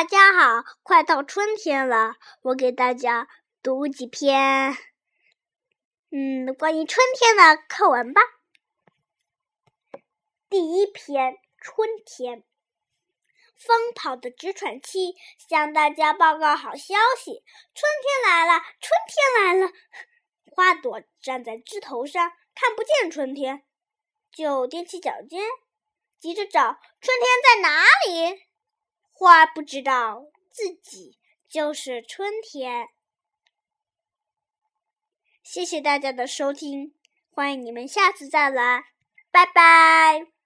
大家好，快到春天了，我给大家读几篇，嗯，关于春天的课文吧。第一篇，春天。疯跑的直喘气，向大家报告好消息：春天来了！春天来了！花朵站在枝头上，看不见春天，就踮起脚尖，急着找春天在哪里。花不知道自己就是春天。谢谢大家的收听，欢迎你们下次再来，拜拜。